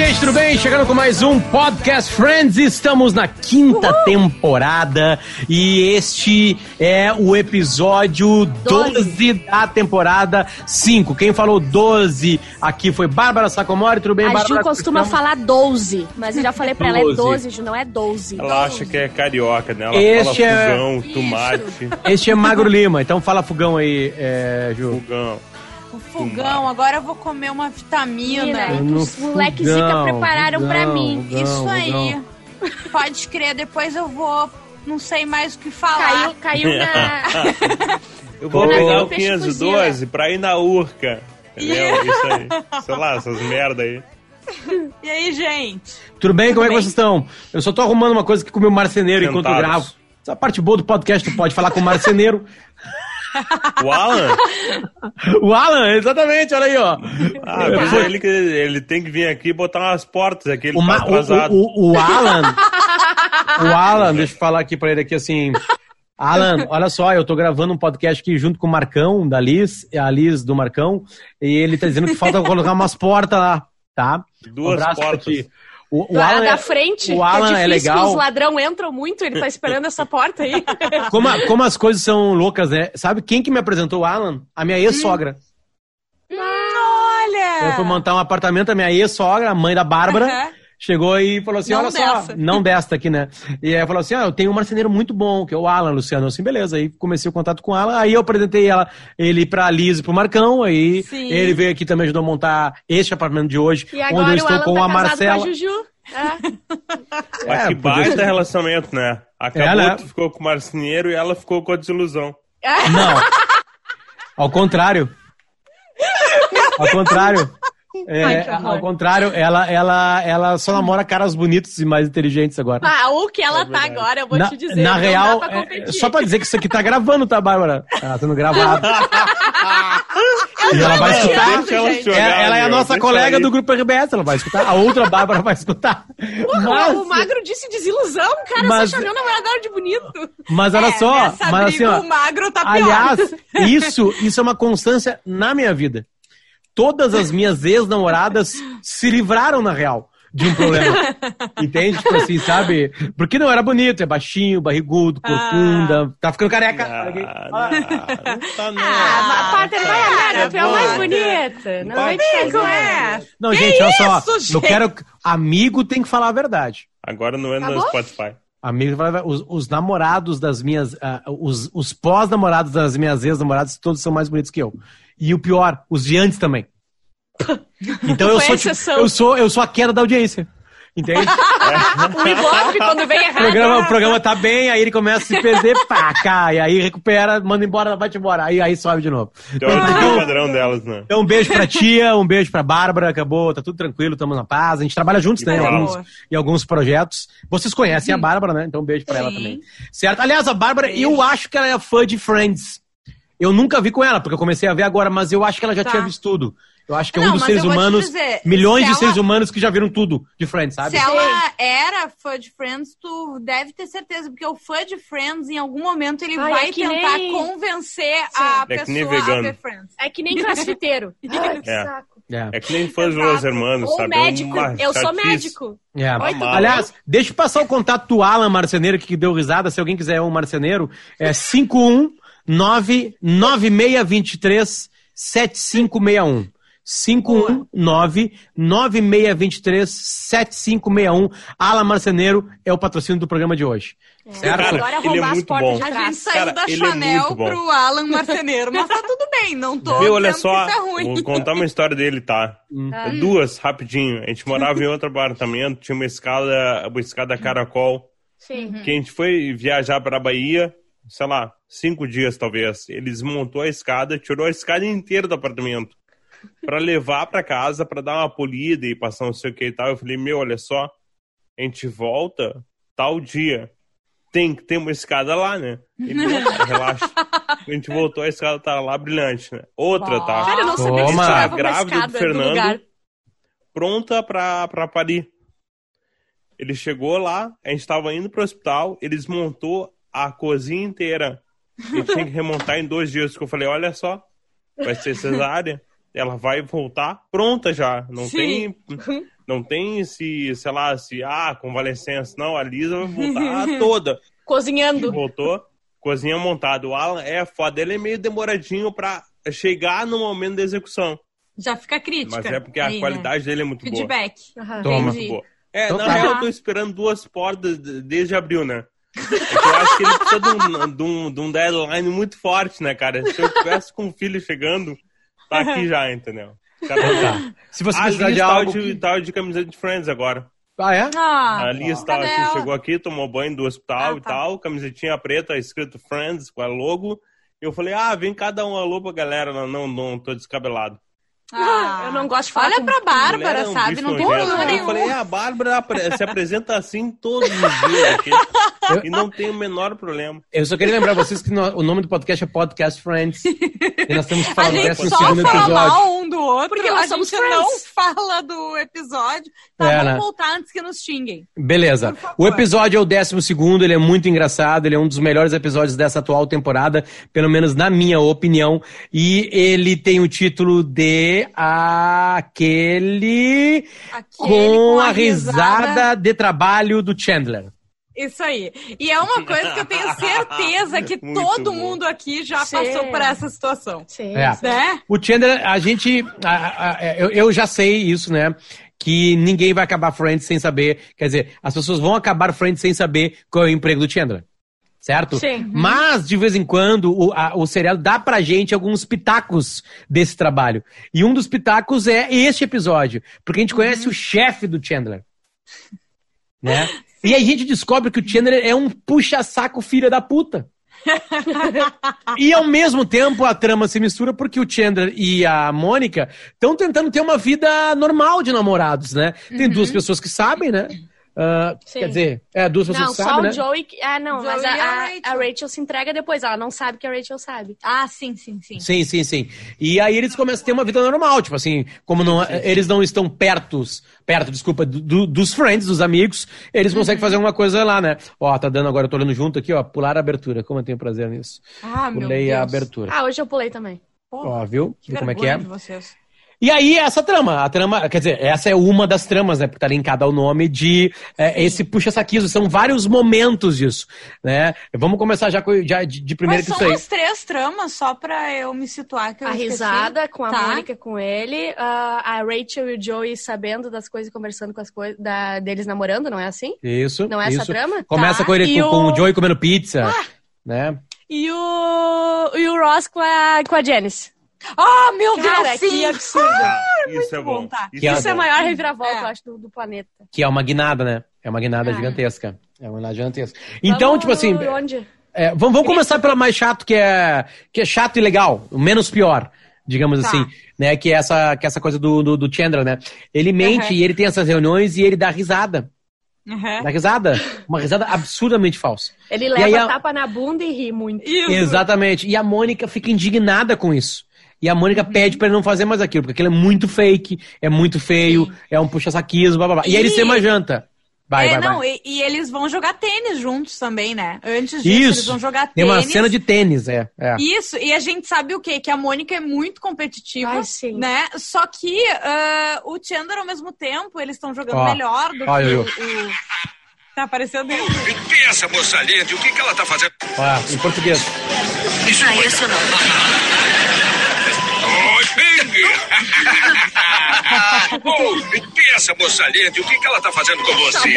gente, tudo bem? Chegando com mais um Podcast Friends. Estamos na quinta Uhul. temporada e este é o episódio 12. 12 da temporada 5. Quem falou 12 aqui foi Bárbara Sacomori. Tudo bem, a Bárbara? A Ju costuma falar 12, mas eu já falei pra 12. ela é 12, Ju, não é 12. Ela 12. acha que é carioca, né? Ela este fala é... fogão, tomate. Este é Magro Lima, então fala fogão aí, é, Ju. Fogão. O fogão, agora eu vou comer uma vitamina. os moleques Zika prepararam pra mim. Fogão, Isso aí. fogão. Pode crer, depois eu vou. Não sei mais o que falar. Caiu, caiu na. eu vou pegar o 512 pra ir na Urca. Entendeu? Isso aí. Sei lá, essas merda aí. E aí, gente? Tudo bem? Tudo Como bem? é que vocês estão? Eu só tô arrumando uma coisa aqui com o meu marceneiro Sentados. enquanto eu gravo. Essa parte boa do podcast, tu pode falar com o marceneiro. O Alan? o Alan, exatamente, olha aí, ó. Ah, mas ele, que, ele tem que vir aqui e botar umas portas aqui, ele o tá atrasado. O, o, o Alan, o Alan, deixa eu falar aqui pra ele aqui assim... Alan, olha só, eu tô gravando um podcast aqui junto com o Marcão, da Liz, a Liz do Marcão, e ele tá dizendo que falta colocar umas portas lá, tá? Duas um portas. Aqui. O, o Alan da frente, o Alan é, é legal. os ladrão entram muito, ele tá esperando essa porta aí. Como, como as coisas são loucas, né? Sabe quem que me apresentou o Alan? A minha ex-sogra. Hum, olha! Eu fui montar um apartamento, a minha ex-sogra, a mãe da Bárbara, uhum. Chegou e falou assim, não olha dessa. só, não desta aqui, né? E aí falou assim, ah, eu tenho um marceneiro muito bom, que é o Alan, Luciano. Assim, beleza. Aí comecei o contato com ela, aí eu apresentei ela, ele pra Liz e pro Marcão, aí Sim. ele veio aqui também ajudou a montar este apartamento de hoje, e agora onde eu estou o Alan com tá a Marcela. Com a Juju. É. Mas que baita relacionamento, né? Acabou, É, né? tu ficou com o marceneiro e ela ficou com a desilusão. Não. Ao contrário. Ao contrário. É, Ai, ao contrário, ela, ela, ela só namora caras bonitos e mais inteligentes agora. Ah, o que ela É tá agora, eu vou na, te dizer. na não real, pra é, só pra dizer que isso aqui tá gravando, tá, Bárbara? Tá sendo gravado. e ela vai escutar. Ela jogar, É, ela é a nossa colega aí. do grupo RBS, ela vai escutar. A outra Bárbara vai escutar. Porra, Mas, O magro disse desilusão, cara. Mas- Você chamou o namorado de bonito. mas olha É, só, mas assim, ó. o magro tá pior. Aliás, isso, isso é uma constância na minha vida. Todas as minhas ex-namoradas se livraram, na real, de um problema. Entende? Tipo assim, sabe? Porque não era bonito, é baixinho, barrigudo, corcunda, tá ficando careca. Ah, não, não tá não. Ah, Ah, Pater, vai cara, a Mara, é o mais bonita. Não vai te é. Não, Que gente, olha só. isso, gente? quero. Amigo tem que falar a verdade. Agora não entra no? Spotify. Amigo, os, os namorados das minhas. ah, os os pós-namorados das minhas ex-namoradas, todos são mais bonitos que eu. E o pior, os de antes também. Então eu sou, tipo, eu sou eu sou a queda da audiência. Entende? O Ibope, quando vem O errado. programa, o programa tá bem, aí ele começa a se perder, pá, cai, aí recupera, manda embora, vai-te embora, aí, aí sobe de novo. Então é o padrão delas, né? Então, um beijo pra tia, um beijo pra Bárbara, acabou, tá tudo tranquilo, estamos na paz. A gente trabalha juntos, né, em alguns, em alguns projetos. Vocês conhecem a Bárbara, né? Então, um beijo pra ela Sim. também. Certo? Aliás, a Bárbara, Beijo. eu acho que ela é fã de Friends. Eu nunca vi com ela, porque eu comecei a ver agora, mas eu acho que ela já Tá. tinha visto tudo. Eu acho que é um dos seres humanos, dizer, milhões se de seres ela- humanos que já viram tudo de Friends, sabe? Se ela era fã de Friends, tu deve ter certeza, porque o fã de Friends, em algum momento, ele Ai, vai é tentar nem- convencer a É pessoa a ver Friends. É que nem crossfiteiro. Ai, que É. saco. É. É que nem fãs dos Los Hermanos, Ou sabe? médico. É uma eu sou chatice. médico. É. Aliás, deixa eu passar o contato do Alan Marceneiro, que deu risada. Se alguém quiser um marceneiro, é 519-9623-7561. 519-9623-7561. Alan Marceneiro é o patrocínio do programa de hoje. Certo? Cara, Agora ele é as portas bom. de A gente trás. saiu Cara, da ele é Chanel muito bom. pro Alan Marceneiro, mas tá tudo bem, não tô Viu, olha só, que isso é ruim. vou contar uma história dele, tá? Ah. Duas, rapidinho. A gente morava em outro apartamento, tinha uma escada, uma escada caracol, Sim. que a gente foi viajar pra Bahia, sei lá, cinco dias talvez. Ele desmontou a escada, tirou a escada inteira do apartamento pra levar pra casa, pra dar uma polida e passar não sei o que e tal. Eu falei, meu, olha só, a gente volta tal dia. Tem que ter uma escada lá, né? Ele, "Não, cara, relaxa. A gente voltou, a escada tá lá brilhante, né? Outra, tá? Cara, eu não sabia que uma Grávida do do Fernando. lugar. pronta pra, pra parir. Ele chegou lá, a gente tava indo pro hospital, ele desmontou a cozinha inteira. Ele tinha que remontar em dois dias. Que eu falei, olha só, vai ser cesárea, ela vai voltar pronta já. Não Sim. tem. Não tem se, sei lá, se, ah, convalescença. Não, a Lisa vai voltar toda. Cozinhando. Voltou, cozinha montada. O Alan é foda, ele é meio demoradinho pra chegar no momento da execução. Já fica crítica. Mas é porque a aí, né? qualidade dele é muito boa. Feedback. Aham. Toma. Muito boa. É, Então na tá. real, eu tô esperando duas portas de- desde abril, né? É que eu acho que ele precisa de um, de, um, de um deadline muito forte, né, cara? Se eu tivesse com um filho chegando, tá aqui já, entendeu? Cara, Tá. Se você precisar Liz de tava algo... de, tava de camiseta de Friends agora. Ah, é? Ah, a Liz assim, ela? chegou aqui, tomou banho do hospital Ah, e tá. tal, camisetinha preta, escrito Friends com a logo. Eu falei, ah, vem cada um alô pra galera, não, não, não tô descabelado. Ah, Eu não gosto de falar Olha com pra Bárbara, é um sabe? Não tem problema Eu nenhum. falei, a Bárbara apre- se apresenta assim todos os dias aqui. e não tem o menor problema. Eu só queria lembrar vocês que no- o nome do podcast é Podcast Friends. e nós estamos A falando gente dessa no só segundo fala episódio. mal um do outro, Porque nós a somos gente friends. não fala do episódio. Tá, É, vamos né? voltar antes que nos xinguem. Beleza. O episódio é o décimo segundo, ele é muito engraçado, ele é um dos melhores episódios dessa atual temporada, pelo menos na minha opinião. E ele tem o título de Aquele Aquele com a risada de trabalho do Chandler. Isso aí. E é uma coisa que eu tenho certeza que todo bom. mundo aqui já Sim. passou por essa situação. Sim. É. Né? O Chandler, a gente. a- a- a- eu, eu já sei isso, né? Que ninguém vai acabar Friends sem saber. Quer dizer, as pessoas vão acabar Friends sem saber qual é o emprego do Chandler. Certo? Sim. Mas, de vez em quando, o, a- o serial dá pra gente alguns pitacos desse trabalho. E um dos pitacos é este episódio. Porque a gente conhece o chefe do Chandler. Né? E aí a gente descobre que o Chandler é um puxa-saco filha da puta. E ao mesmo tempo a trama se mistura porque o Chandler e a Mônica estão tentando ter uma vida normal de namorados, né? Tem duas pessoas que sabem, né? Sim. quer dizer, é, duas pessoas Não, que só sabem, o né? Joey. Ah, não, Joey mas a, a a- Rachel. a Rachel se entrega depois. Ela não sabe que a Rachel sabe. Ah, sim, sim, sim. Sim, sim, sim. E aí eles começam a ter uma vida normal, tipo assim, como não, eles não estão pertos, perto, desculpa, do- do- dos friends, dos amigos, eles conseguem fazer alguma coisa lá, né? Ó, tá dando agora, eu tô olhando junto aqui, ó, pular a abertura, como eu tenho prazer nisso. Ah, meu Pulei Deus. a abertura. Ah, hoje eu pulei também. Ó, viu? Que Viu como é que é? E aí, essa trama, a trama, quer dizer, essa é uma das tramas, né? Porque tá linkada ao nome de é, esse puxa-saquismo. São vários momentos disso, né? Vamos começar já, com- já de, de primeiro Mas que são isso aí. as três tramas, só pra eu me situar. Que eu A esqueci. risada com a Tá. Mônica com ele, a, a Rachel e o Joey sabendo das coisas, conversando com as coisas da- deles namorando, não é assim? Isso. Não é essa isso. trama? Começa Tá. com ele com, com o- o Joey comendo pizza, né? E o, e o Ross com a, com a Janice. Ah, meu Cara, Deus, sim. que absurdo. Isso é bom. bom, tá. Isso é Isso é a maior reviravolta, É. eu acho, do, do planeta. Que é uma guinada, né? É uma guinada Ah. gigantesca. É uma guinada gigantesca. Então, Vamos tipo assim, Onde? é, vamos, vamos começar pela mais chato, que é, que é chato e legal, o menos pior, digamos Tá. assim, né? Que é essa, que é essa coisa do, do, do Chandler, né? Ele mente Uhum. e ele tem essas reuniões e ele dá risada. Uhum. Dá risada. Uma risada absurdamente falsa. Ele leva aí a- tapa na bunda e ri muito. Isso. Exatamente. E a Mônica fica indignada com isso. E a Mônica Uhum. pede pra ele não fazer mais aquilo, porque aquilo é muito fake, é muito feio, é um puxa-saquismo, blá blá blá. E, aí ele E- se uma janta. Vai, é, vai, não, vai. E, e eles vão jogar tênis juntos também, né? Antes disso, eles Isso. vão jogar Tem tênis. uma cena de tênis, é. é. Isso, e a gente sabe o quê? Que a Mônica é muito competitiva, Ai, sim. né? Só que ah, o Chandler, ao mesmo tempo, eles estão jogando Ó, melhor do que eu. o, o... Tá aparecendo dentro. E é essa moça ali? O que, que ela tá fazendo? Ó, em português. Isso é isso, não. Thank you. Oh, e quem é essa moça ali? O que, que ela tá fazendo com você?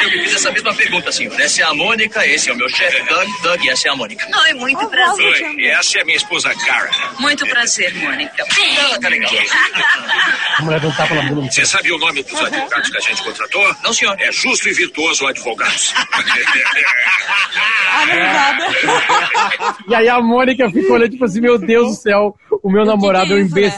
Eu me fiz essa mesma pergunta, senhor. Essa é a Mônica, esse é o meu chefe, Doug. Doug, e essa é a Mônica. Oi, muito prazer. Oi, Chandler. essa é a minha esposa Karen. Muito prazer, Mônica. Ela tá legal. A mulher bunda. Você sabe o nome dos advogados que a gente contratou? Não, senhor. É Justo e Virtuoso Advogados. E aí a Mônica ficou olhando, tipo assim, meu Deus do céu, o meu namorado é um isso, né?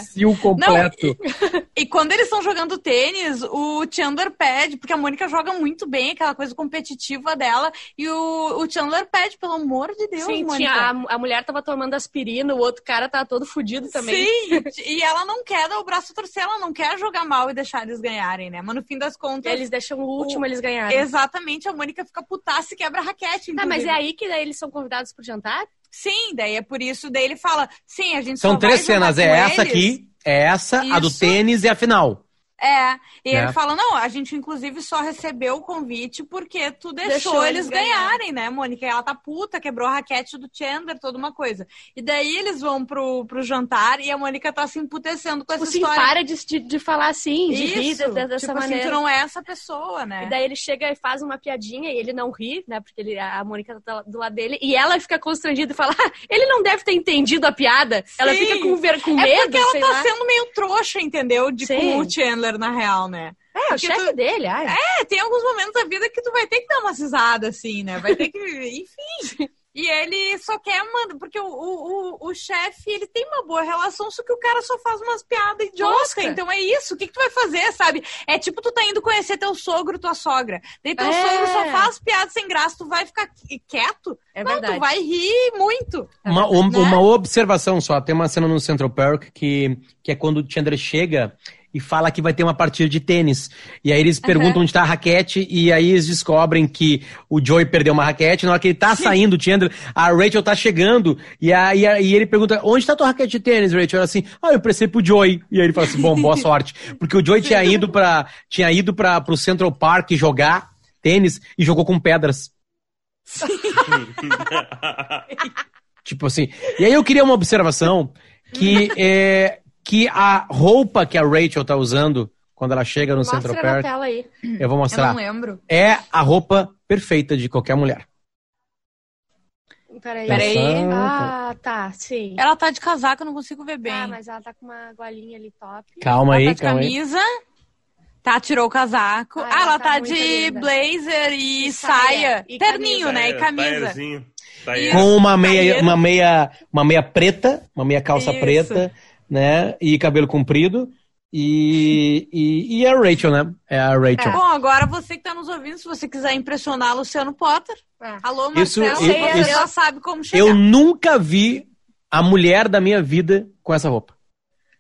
Completo. E quando eles estão jogando tênis, o Chandler pede, porque a Mônica joga muito bem, aquela coisa competitiva dela, e o, o Chandler pede, pelo amor de Deus, Sim, Mônica. tinha, a, a mulher tava tomando aspirina, o outro cara tava todo fudido também. Sim, e ela não quer dar o braço torcer, ela não quer jogar mal e deixar eles ganharem, né? Mas no fim das contas, Eles deixam o último, eles ganharam. exatamente, a Mônica fica putaça e quebra a raquete. Tá, mas é aí que daí eles são convidados pro jantar? Sim, daí é por isso, daí ele fala, sim, a gente São só três cenas, é com essa eles. aqui, é essa, a do Isso. tênis e a final. É, e Né? ele fala, não, a gente inclusive só recebeu o convite porque tu deixou, Deixou eles ganharem, né, Mônica? E ela tá puta, quebrou a raquete do Chandler, toda uma coisa. E daí eles vão pro, pro jantar e a Mônica tá se emputecendo com essa Tipo assim, história. para de, de, de falar assim, de rir Isso, de- de- dessa tipo maneira. assim, tu não é essa pessoa, né? E daí ele chega e faz uma piadinha e ele não ri, né? Porque ele- a Mônica tá do lado dele. E ela fica constrangida e fala: ah, ele não deve ter entendido a piada. Ela Sim. fica com, ver, com É medo, porque ela sei tá lá. sendo meio trouxa, entendeu? De Sim. com o Chandler, na real, né? É, o porque chefe tu- dele, ai. É, tem alguns momentos da vida que tu vai ter que dar uma risada, assim, né? Vai ter que. Enfim. E ele só quer mandar. Porque o, o, o, o chefe, ele tem uma boa relação, só que o cara só faz umas piadas idiotas. Tosca. Então é isso. O que, que tu vai fazer, sabe? É tipo tu tá indo conhecer teu sogro, tua sogra. Daí teu É. sogro só faz piada sem graça. Tu vai ficar qui- quieto? É Não, verdade. tu vai rir muito. Uma, um- Né? uma observação só, tem uma cena no Central Park que, que é quando o Chandler chega e fala que vai ter uma partida de tênis. E aí eles perguntam onde tá a raquete e aí eles descobrem que o Joey perdeu uma raquete. Na hora que ele tá saindo, o Chandler, a Rachel tá chegando e aí e ele pergunta, onde tá tua raquete de tênis, Rachel? Ela assim, ah, eu prestei pro Joey. E aí ele fala assim, bom, boa sorte. Porque o Joey tinha ido pra, tinha ido pra, pro Central Park jogar tênis e jogou com pedras. Tipo assim. E aí eu queria uma observação que é que a roupa que a Rachel tá usando quando ela chega no Mostra Central Park, tela aí. eu vou Eu mostrar, não lembro. é a roupa perfeita de qualquer mulher. Peraí. Peraí. Ah, tá, sim. Ela tá de casaco, eu não consigo ver bem. Ah, mas ela tá com uma golinha ali top. Calma ela aí, tá de calma aí. camisa. Tá, tirou o casaco. Ah, Ah, ela ela tá, tá de linda. blazer e, E saia. saia. E Terninho, camisa. né? E camisa. Com uma meia, uma meia, uma meia preta, uma meia calça Isso. preta, né? E cabelo comprido. E, e, e a Rachel, né? É a Rachel. Bom, agora você que tá nos ouvindo, se você quiser impressionar Luciano Potter, É. alô, Isso- Marcelo, isso- você isso- já sabe como chegar. Eu nunca vi a mulher da minha vida com essa roupa.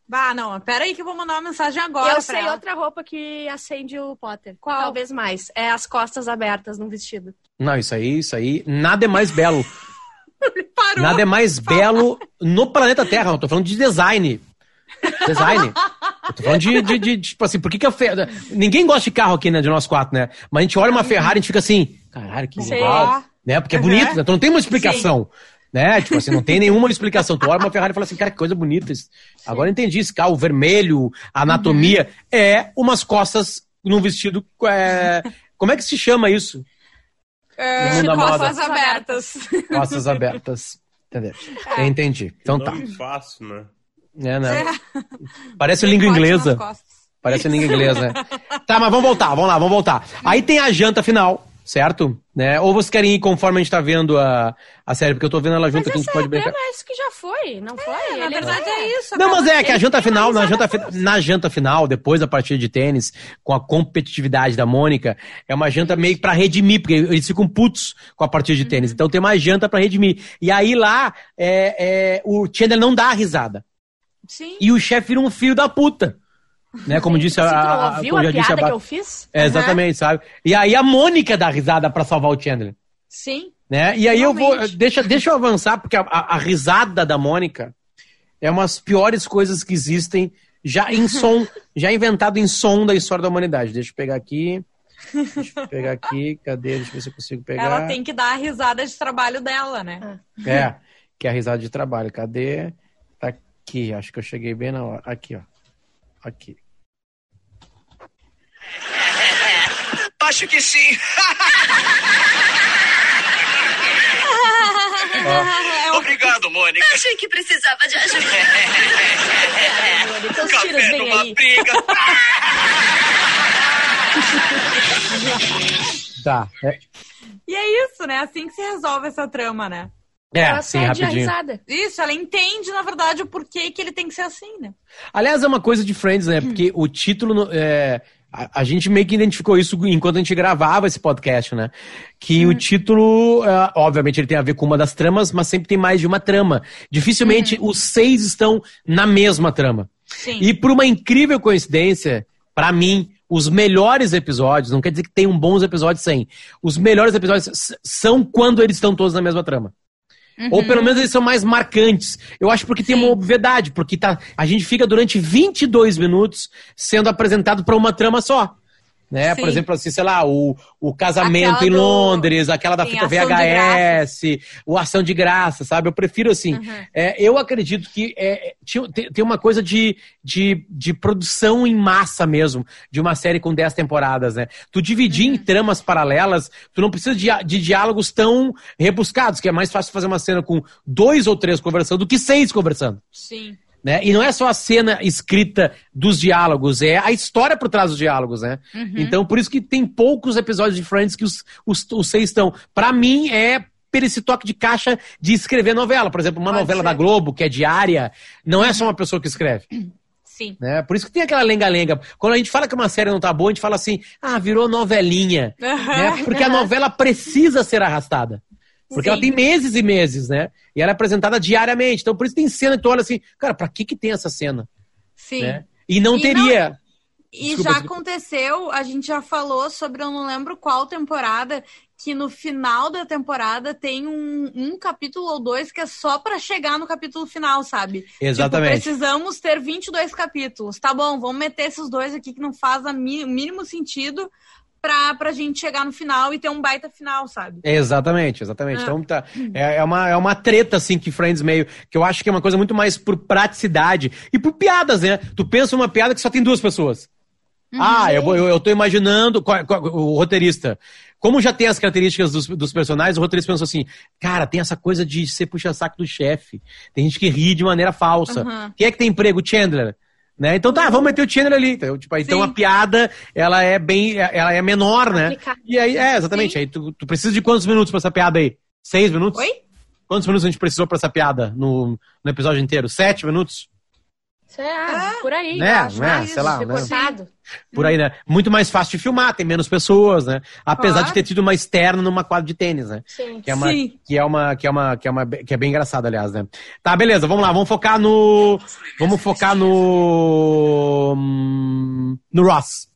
Bah, não, pera aí que eu vou mandar uma mensagem agora Eu sei ela. outra roupa que acende o Potter. Qual? Talvez mais. É as costas abertas no vestido. Não, isso aí, isso aí, nada é mais belo. Nada é mais belo no planeta Terra. Não tô falando de design. Design. Eu tô falando de, de, de- tipo assim, por que que a Ferrari... Ninguém gosta de carro aqui, né, de nós quatro, né? Mas a gente olha uma Ferrari e a gente fica assim, caralho, que legal. Né? Porque é Uhum. bonito, né? Então não tem uma explicação. Né? Tipo assim, não tem nenhuma explicação. Tu olha uma Ferrari e fala assim, cara, que coisa bonita. isso. Agora eu entendi, esse carro vermelho, a anatomia, é umas costas num vestido... é, Como é que se chama isso? É, No costas abertas. Costas abertas. Entendeu? Eu entendi. Então tá. Fácil, né? É, né? Parece língua inglesa. Parece língua inglesa, né? Tá, mas vamos voltar, vamos lá, vamos voltar. Aí tem a janta final, certo? Né? Ou vocês querem ir conforme a gente tá vendo a, a série, porque eu tô vendo ela junto Mas aqui, a gente pode é brincar. isso que já foi, não foi? É, na Ele- verdade é isso. Não, mas é que a janta final, na janta, na janta final, depois da partida de tênis, com a competitividade da Mônica, é uma janta meio pra redimir, porque eles ficam putos com a partida de Uhum. tênis. Então tem uma janta pra redimir. E aí lá, é, é, o Chandler não dá a risada. Sim. E o chefe vira um filho da puta. Né? Como disse a, a, ouviu como a disse piada Ba- que eu fiz? É, exatamente, sabe? E aí a Mônica dá risada pra salvar o Chandler. Sim. Né? E aí eu vou. Deixa, deixa eu avançar, porque a, a- a risada da Mônica é uma das piores coisas que existem já em som, já inventado em som da história da humanidade. Deixa eu pegar aqui. Deixa eu pegar aqui. Cadê? Deixa eu ver se eu consigo pegar. Ela tem que dar a risada de trabalho dela, né? É, que é a risada de trabalho. Cadê? Tá aqui. Acho que eu cheguei bem na hora. Aqui, ó. Aqui. Acho que sim. Obrigado, Mônica. Achei que precisava de ajuda. Então os tiros Café vem numa aí. briga. Tá. É, E é isso, né? Assim que se resolve essa trama, né? é Ela sim, cede a rapidinho. risada. Isso, ela entende, na verdade, o porquê que ele tem que ser assim, né? Aliás, é uma coisa de Friends, né? Porque o título. É, a, a gente meio que identificou isso enquanto a gente gravava esse podcast, né? Que o título, é, obviamente, ele tem a ver com uma das tramas, mas sempre tem mais de uma trama. Dificilmente os seis estão na mesma trama. Sim. E por uma incrível coincidência, pra mim, os melhores episódios, não quer dizer que tem um bons episódios sem, os melhores episódios são quando eles estão todos na mesma trama. Ou pelo menos eles são mais marcantes. Eu acho porque tem uma obviedade, porque tá, a gente fica durante 22 minutos sendo apresentado para uma trama só. Né? Por Sim. exemplo, assim, sei lá, o, o casamento Aquela em do- Londres, aquela da Tem fita VHS, o Ação de Graça, sabe? Eu prefiro assim. Uhum. É, eu acredito que é, tem uma coisa de, de, de produção em massa mesmo, de uma série com 10 temporadas, né? Tu dividir Uhum. em tramas paralelas, tu não precisa de, de diálogos tão rebuscados, que é mais fácil fazer uma cena com dois ou três conversando do que seis conversando. Sim. Né? E não é só a cena escrita dos diálogos, é a história por trás dos diálogos, né? Uhum. Então, por isso que tem poucos episódios de Friends que os, os, os seis estão. Pra mim, é esse toque de caixa de escrever novela. Por exemplo, uma Pode novela ser. da Globo, que é diária, não é só uma pessoa que escreve. Sim. Né? Por isso que tem aquela lenga-lenga. Quando a gente fala que uma série não tá boa, a gente fala assim, ah, virou novelinha. né? Porque a novela precisa ser arrastada. Porque ela Sim. tem meses e meses, né? E ela é apresentada diariamente. Então, por isso tem cena que tu olha assim, cara, pra que que tem essa cena? Sim. Né? E não E teria. E Desculpa, já desculpa. aconteceu, a gente já falou sobre, eu não lembro qual temporada, que no final da temporada tem um, um capítulo ou dois que é só pra chegar no capítulo final, sabe? Exatamente. Tipo, precisamos ter 22 capítulos. Tá bom, vamos meter esses dois aqui que não faz o mínimo sentido pra, pra gente chegar no final e ter um baita final, sabe? Exatamente, exatamente. Ah. Então tá, é, é uma, é uma treta, assim, que Friends meio. Que eu acho que é uma coisa muito mais por praticidade e por piadas, né? Tu pensa uma piada que só tem duas pessoas. Ah, eu, eu, eu tô imaginando. qual- qual- o roteirista. Como já tem as características dos, dos personagens, o roteirista pensou assim: cara, tem essa coisa de ser puxa-saco do chefe. Tem gente que ri de maneira falsa. Uhum. Quem é que tem emprego? Chandler. Né? Então tá, vamos meter o Chandler ali. Então, tipo, então a piada, ela é bem. Ela é menor, né? E aí, é, exatamente. Sim. Aí tu, tu precisa de quantos minutos pra essa piada aí? Seis minutos? Oi? Quantos minutos a gente precisou pra essa piada no, no episódio inteiro? Sete minutos? Isso é, ah, por aí. Né, acho, né, sei lá, né? Por aí, né? Muito mais fácil de filmar, tem menos pessoas, né? Apesar Claro. de ter tido uma externa numa quadra de tênis, né? Sim. Que é uma, Sim. que é uma, que é uma, que é uma, que é bem engraçado, aliás, né? Tá, beleza, vamos lá, vamos focar no, vamos focar no, hum, no Ross.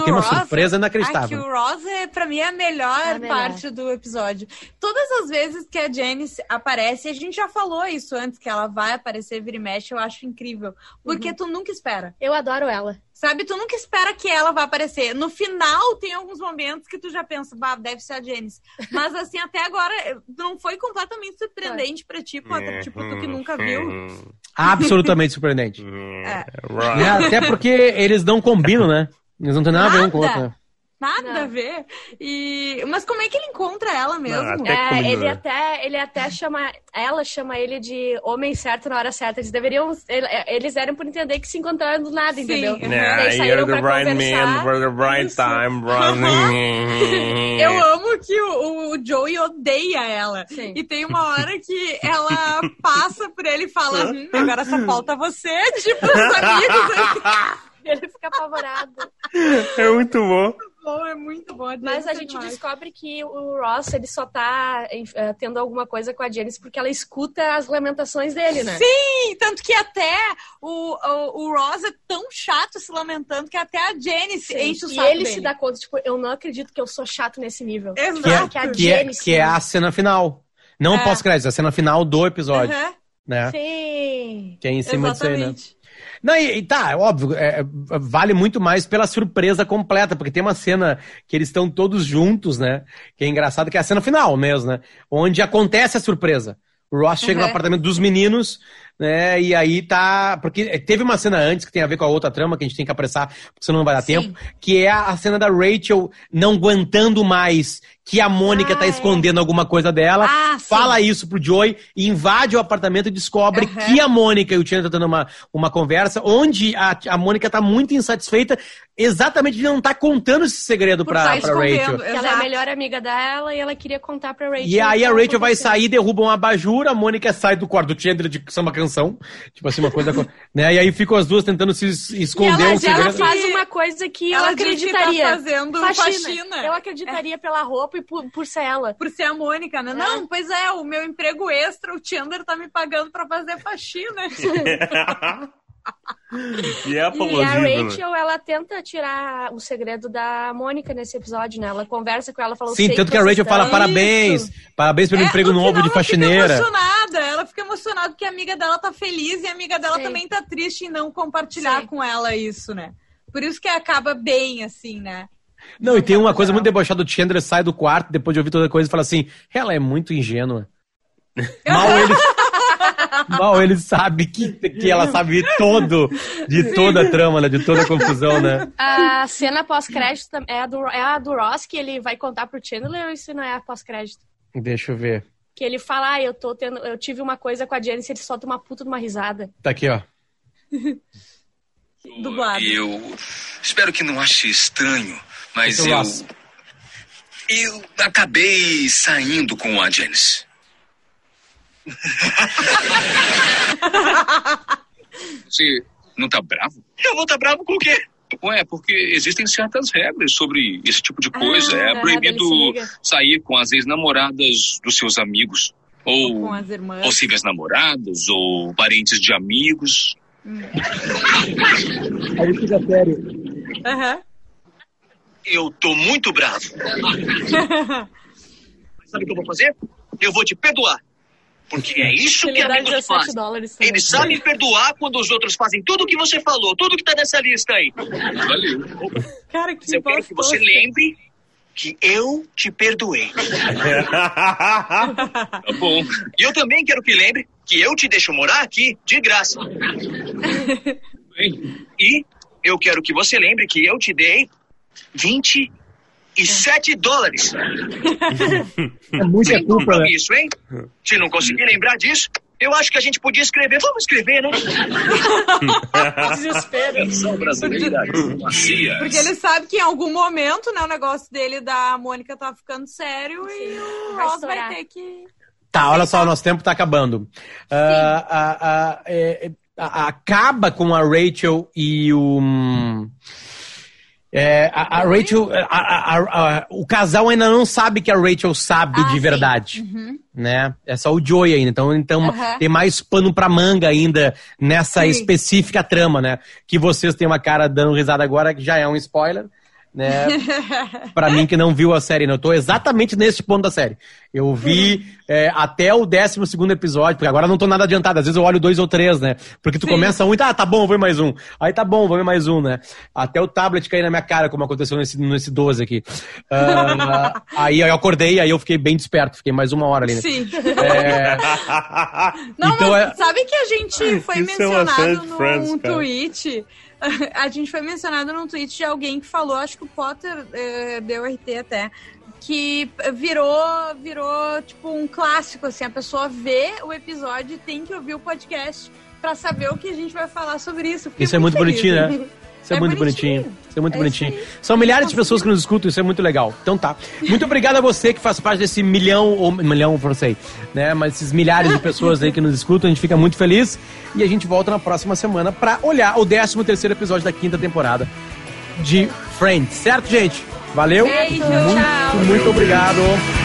Que tem uma surpresa Ai, inacreditável. que o Ross é, pra mim, a melhor, É a melhor. parte do episódio. Todas as vezes que a Janice aparece, a gente já falou isso antes, que ela vai aparecer, vira e mexe, eu acho incrível. Porque Uhum. tu nunca espera. Eu adoro ela. Sabe, tu nunca espera que ela vá aparecer. No final, tem alguns momentos que tu já pensa, bah, deve ser a Janice. Mas, assim, até agora, não foi completamente surpreendente pra ti, pô, tipo, tu que nunca viu. Absolutamente surpreendente. É. Né? Até porque eles não combinam, né? Eles não têm nada a ver um com o outro, né? Nada Não. a ver. E... Mas como é que ele encontra ela mesmo? Não, até É, ele né? até, ele até chama, ela chama ele de homem certo na hora certa. Eles deveriam, ele- eles eram por entender que se encontraram do nada, Sim. entendeu? Nah, Daí saíram you're the pra right conversar. man for the right Isso. time, brother. Eu amo que o, o Joey odeia ela. Sim. E tem uma hora que ela passa por ele e fala: hum, agora só falta você, tipo, os amigos. Ele fica apavorado. É muito bom. Bom, é muito bom. Mas a é gente demais. descobre que o Ross, ele só tá eh, tendo alguma coisa com a Janice porque ela escuta as lamentações dele, né? Sim, tanto que até o, o, o Ross é tão chato se lamentando que até a Janice Sim. enche o e saco ele dele. se dá conta, tipo, eu não acredito que eu sou chato nesse nível. Que é, Exato. que a que é, Janice- que é a cena final. Não É. pós-crédito, a cena final do episódio, Uhum, né? Sim. Que é em cima disso aí, né? Não, e, e tá, é óbvio, é, é, vale muito mais pela surpresa completa, porque tem uma cena que eles estão todos juntos, né? Que é engraçado, que é a cena final mesmo, né? Onde acontece a surpresa. O Ross chega no Uhum. apartamento dos meninos, né? E aí tá. Porque teve uma cena antes que tem a ver com a outra trama, que a gente tem que apressar, porque senão não vai dar Sim. tempo, que é a cena da Rachel não aguentando mais que a Mônica Ah, tá é. escondendo alguma coisa dela. Ah, fala isso pro Joey, invade o apartamento e descobre Uhum. que a Mônica e o Chandler estão tendo uma, uma conversa, onde a, a Mônica tá muito insatisfeita, exatamente de não estar contando esse segredo Por pra, tá pra Rachel. Que ela é a exato. melhor amiga dela e ela queria contar pra Rachel. E aí a Rachel vai sair, derruba um abajur, a Mônica sai do quarto do Chandler de samba canção. Tipo assim, uma coisa. co- né? E aí ficam as duas tentando se es- esconder ela- um ela segredo. Ela faz uma coisa que eu ela diz que tá acreditaria. fazendo faxina. Eu acreditaria pela roupa e por, por ser ela. Por ser a Mônica, né? É. Não, pois é, o meu emprego extra, o Chandler tá me pagando pra fazer faxina. E é E a né? Rachel, ela tenta tirar o segredo da Mônica nesse episódio, né? Ela conversa com ela, fala Sim, "Sei tanto que a Rachel fala estão- parabéns, parabéns pelo É, emprego no novo de ela faxineira. Fica emocionada, ela fica emocionada porque a amiga dela tá feliz e a amiga dela Sim. também tá triste em não compartilhar Sim. com ela isso, né? Por isso que acaba bem, assim, né? Não, e tem uma coisa muito debochada, o Chandler sai do quarto depois de ouvir toda a coisa e fala assim, ela é muito ingênua. Mal ele, mal ele sabe que, que ela sabe todo, de toda a trama, né, de toda a confusão, né? A cena pós-crédito é, a do, é a do Ross que ele vai contar pro Chandler ou isso não é a pós-crédito? Deixa eu ver. Que ele fala, ah, eu tô tendo. Eu tive uma coisa com a Janice, ele solta uma puta de uma risada. Tá aqui, ó. Dublado. Eu espero que não ache estranho, mas Esse é o eu. Eu acabei saindo com a Janice. Você não tá bravo? Eu vou estar bravo com o quê? Ué, porque existem certas regras sobre esse tipo de coisa. Ah, é proibido sair com as ex-namoradas dos seus amigos. Ou Com as irmãs. possíveis namoradas, ou parentes de amigos. Aí fica sério. Aham. Eu tô muito bravo. Sabe o que eu vou fazer? Eu vou te perdoar. Porque é isso que dá amigos 17 fazem. dólares também. Eles sabem perdoar quando os outros fazem tudo o que você falou, tudo que tá nessa lista aí. Valeu. Cara, que Mas eu quero que você lembre que eu te perdoei. Tá bom. E eu também quero que lembre que eu te deixo morar aqui de graça. E eu quero que você lembre que eu te dei 27 dólares. É muita Sem culpa, né? compromisso, hein? Se não conseguir lembrar disso, eu acho que a gente podia escrever. Vamos escrever, né? Desespero. Brasileiras, macias. Porque ele sabe que em algum momento, né, o negócio dele da Mônica tá ficando sério e o Ross vai ter que. Tá, olha só, o nosso tempo tá acabando. Ah, ah, ah, é, é, a- acaba com a Rachel e o. hum, é, a, a Rachel. a- o casal ainda não sabe que a Rachel sabe Ah, de verdade. Né? É só o Joey ainda. Então, então Aham. tem mais pano pra manga ainda nessa Sim. específica trama, né? Que vocês têm uma cara dando risada agora, que já é um spoiler. Né? Pra mim que não viu a série, né? Eu tô exatamente nesse ponto da série. Eu vi é, até o 12 segundo episódio, porque agora não tô nada adiantado. Às vezes eu olho dois ou três, né? Porque tu Sim. começa um e tá, tá bom, vou ver mais um. Aí tá bom, vou ver mais um, né? Até o tablet cair na minha cara, como aconteceu nesse, nesse 12 aqui. Ah, aí eu acordei, aí eu fiquei bem desperto, fiquei mais uma hora ali, né? Sim. É, Não, Então mas é- sabe que a gente foi Isso é mencionado num Friends, cara. A gente foi mencionado num tweet de alguém que falou, acho que o Potter eh, deu RT até, que virou, virou tipo um clássico, assim, a pessoa vê o episódio e tem que ouvir o podcast pra saber o que a gente vai falar sobre isso. Isso é muito feliz. bonitinho, né? Isso é, É muito bonitinho. bonitinho. Isso é muito É bonitinho. São milhares de pessoas que nos escutam, isso é muito legal. Então tá. Muito obrigado a você que faz parte desse milhão, ou milhão, não sei, né? Mas esses milhares de pessoas aí que nos escutam, a gente fica muito feliz. E a gente volta na próxima semana pra olhar o 13 terceiro episódio da quinta temporada de Friends. Certo, gente? Valeu? Beijo, muito, tchau. muito obrigado.